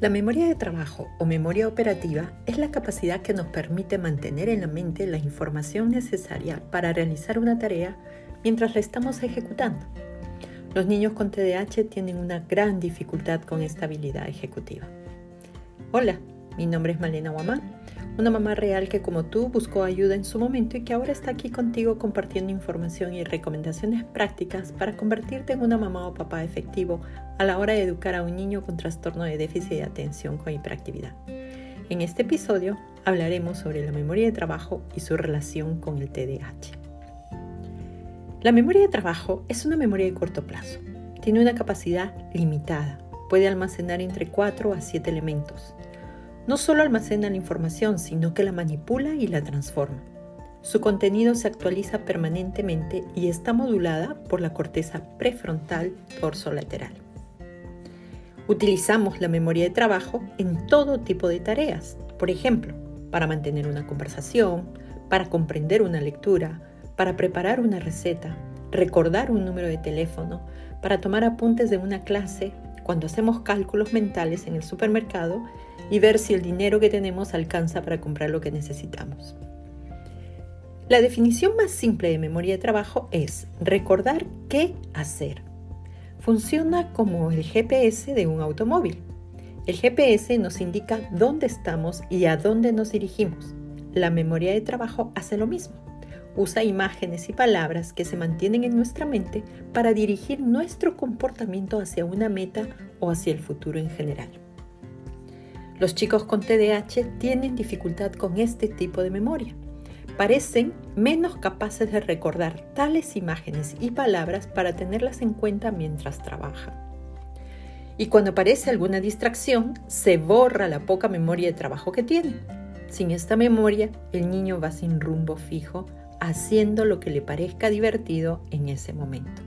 La memoria de trabajo o memoria operativa es la capacidad que nos permite mantener en la mente la información necesaria para realizar una tarea mientras la estamos ejecutando. Los niños con TDAH tienen una gran dificultad con esta habilidad ejecutiva. Hola, mi nombre es Malena Guamán, una mamá real que como tú buscó ayuda en su momento y que ahora está aquí contigo compartiendo información y recomendaciones prácticas para convertirte en una mamá o papá efectivo a la hora de educar a un niño con trastorno de déficit de atención con hiperactividad. En este episodio hablaremos sobre la memoria de trabajo y su relación con el TDAH. La memoria de trabajo es una memoria de corto plazo. Tiene una capacidad limitada. Puede almacenar entre 4 a 7 elementos no solo almacena la información, sino que la manipula y la transforma. Su contenido se actualiza permanentemente y está modulada por la corteza prefrontal torso-lateral. Utilizamos la memoria de trabajo en todo tipo de tareas, por ejemplo, para mantener una conversación, para comprender una lectura, para preparar una receta, recordar un número de teléfono, para tomar apuntes de una clase, cuando hacemos cálculos mentales en el supermercado y ver si el dinero que tenemos alcanza para comprar lo que necesitamos. La definición más simple de memoria de trabajo es recordar qué hacer. Funciona como el GPS de un automóvil. El GPS nos indica dónde estamos y a dónde nos dirigimos. La memoria de trabajo hace lo mismo. Usa imágenes y palabras que se mantienen en nuestra mente para dirigir nuestro comportamiento hacia una meta o hacia el futuro en general. Los chicos con TDAH tienen dificultad con este tipo de memoria. Parecen menos capaces de recordar tales imágenes y palabras para tenerlas en cuenta mientras trabajan. Y cuando aparece alguna distracción, se borra la poca memoria de trabajo que tienen. Sin esta memoria, el niño va sin rumbo fijo, haciendo lo que le parezca divertido en ese momento.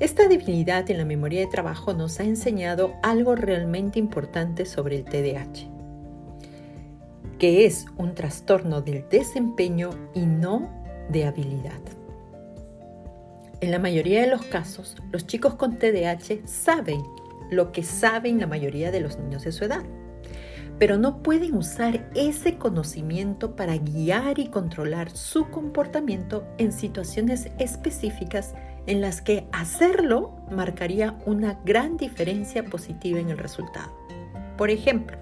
Esta debilidad en la memoria de trabajo nos ha enseñado algo realmente importante sobre el TDAH, que es un trastorno del desempeño y no de habilidad. En la mayoría de los casos, los chicos con TDAH saben lo que saben la mayoría de los niños de su edad, pero no pueden usar ese conocimiento para guiar y controlar su comportamiento en situaciones específicas en las que hacerlo marcaría una gran diferencia positiva en el resultado. Por ejemplo,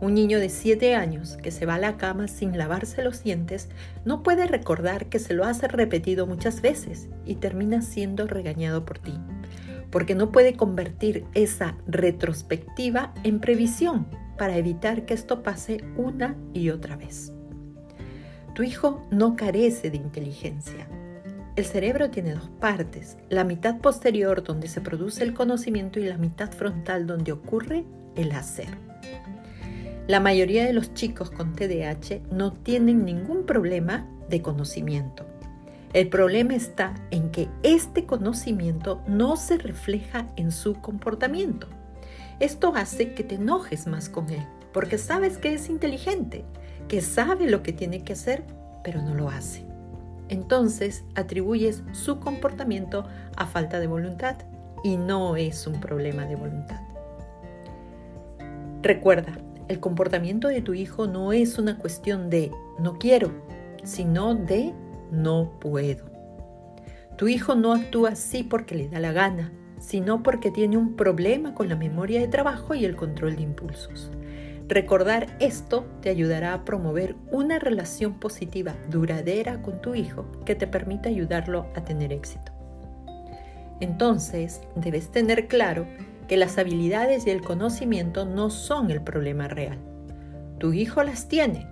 un niño de 7 años que se va a la cama sin lavarse los dientes no puede recordar que se lo hace repetido muchas veces y termina siendo regañado por ti, porque no puede convertir esa retrospectiva en previsión para evitar que esto pase una y otra vez. Tu hijo no carece de inteligencia, el cerebro tiene dos partes, la mitad posterior donde se produce el conocimiento y la mitad frontal donde ocurre el hacer. La mayoría de los chicos con TDAH no tienen ningún problema de conocimiento. El problema está en que este conocimiento no se refleja en su comportamiento. Esto hace que te enojes más con él, porque sabes que es inteligente, que sabe lo que tiene que hacer, pero no lo hace entonces atribuyes su comportamiento a falta de voluntad y no es un problema de voluntad. Recuerda, el comportamiento de tu hijo no es una cuestión de no quiero, sino de no puedo. Tu hijo no actúa así porque le da la gana, sino porque tiene un problema con la memoria de trabajo y el control de impulsos. Recordar esto te ayudará a promover una relación positiva duradera con tu hijo que te permita ayudarlo a tener éxito. Entonces, debes tener claro que las habilidades y el conocimiento no son el problema real. Tu hijo las tiene.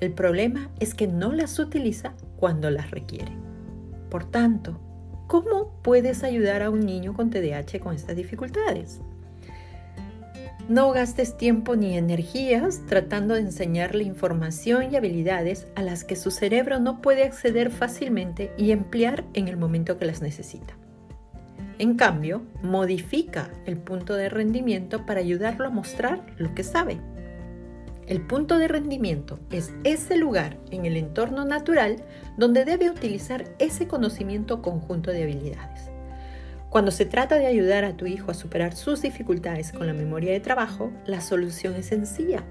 El problema es que no las utiliza cuando las requiere. Por tanto, ¿cómo puedes ayudar a un niño con TDAH con estas dificultades? No gastes tiempo ni energías tratando de enseñarle información y habilidades a las que su cerebro no puede acceder fácilmente y emplear en el momento que las necesita. En cambio, modifica el punto de rendimiento para ayudarlo a mostrar lo que sabe. El punto de rendimiento es ese lugar en el entorno natural donde debe utilizar ese conocimiento conjunto de habilidades. Cuando se trata de ayudar a tu hijo a superar sus dificultades con la memoria de trabajo, la solución es sencilla.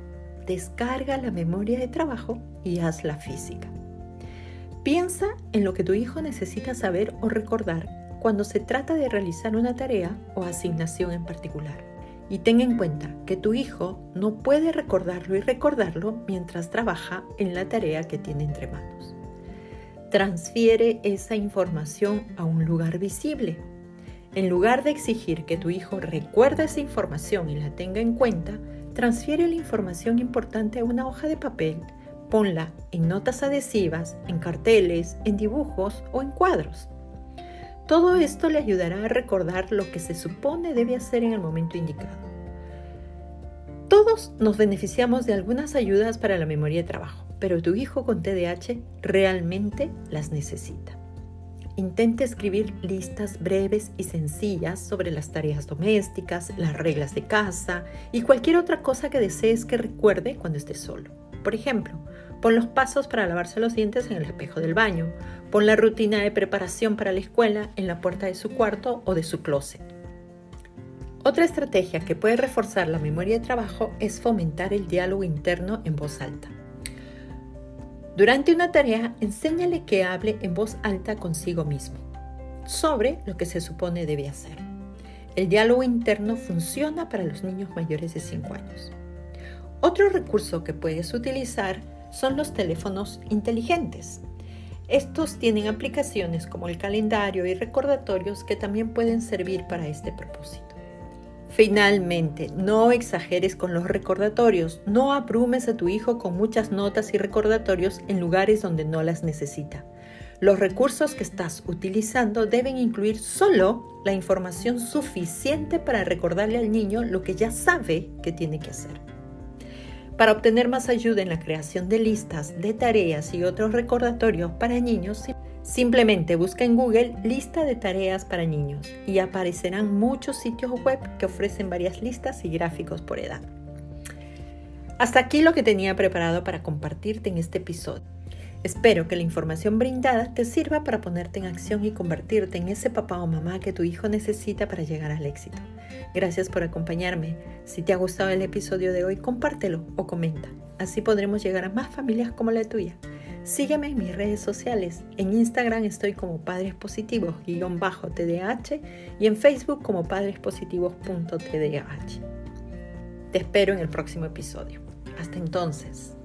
Descarga la memoria de trabajo y hazla física. Piensa en lo que tu hijo necesita saber o recordar cuando se trata de realizar una tarea o asignación en particular. Y ten en cuenta que tu hijo no puede recordarlo y recordarlo mientras trabaja en la tarea que tiene entre manos. Transfiere esa información a un lugar visible. En lugar de exigir que tu hijo recuerde esa información y la tenga en cuenta, transfiere la información importante a una hoja de papel, ponla en notas adhesivas, en carteles, en dibujos o en cuadros. Todo esto le ayudará a recordar lo que se supone debe hacer en el momento indicado. Todos nos beneficiamos de algunas ayudas para la memoria de trabajo, pero tu hijo con TDAH realmente las necesita. Intente escribir listas breves y sencillas sobre las tareas domésticas, las reglas de casa y cualquier otra cosa que desees que recuerde cuando esté solo. Por ejemplo, pon los pasos para lavarse los dientes en el espejo del baño, pon la rutina de preparación para la escuela en la puerta de su cuarto o de su closet. Otra estrategia que puede reforzar la memoria de trabajo es fomentar el diálogo interno en voz alta. Durante una tarea, enséñale que hable en voz alta consigo mismo sobre lo que se supone debe hacer. El diálogo interno funciona para los niños mayores de 5 años. Otro recurso que puedes utilizar son los teléfonos inteligentes. Estos tienen aplicaciones como el calendario y recordatorios que también pueden servir para este propósito. Finalmente, no exageres con los recordatorios, no abrumes a tu hijo con muchas notas y recordatorios en lugares donde no las necesita. Los recursos que estás utilizando deben incluir solo la información suficiente para recordarle al niño lo que ya sabe que tiene que hacer. Para obtener más ayuda en la creación de listas de tareas y otros recordatorios para niños, simplemente busca en Google lista de tareas para niños y aparecerán muchos sitios web que ofrecen varias listas y gráficos por edad. Hasta aquí lo que tenía preparado para compartirte en este episodio. Espero que la información brindada te sirva para ponerte en acción y convertirte en ese papá o mamá que tu hijo necesita para llegar al éxito. Gracias por acompañarme. Si te ha gustado el episodio de hoy, compártelo o comenta. Así podremos llegar a más familias como la tuya. Sígueme en mis redes sociales. En Instagram estoy como Padres Positivos TDAH y en Facebook como padrespositivos.tdh. Te espero en el próximo episodio. Hasta entonces.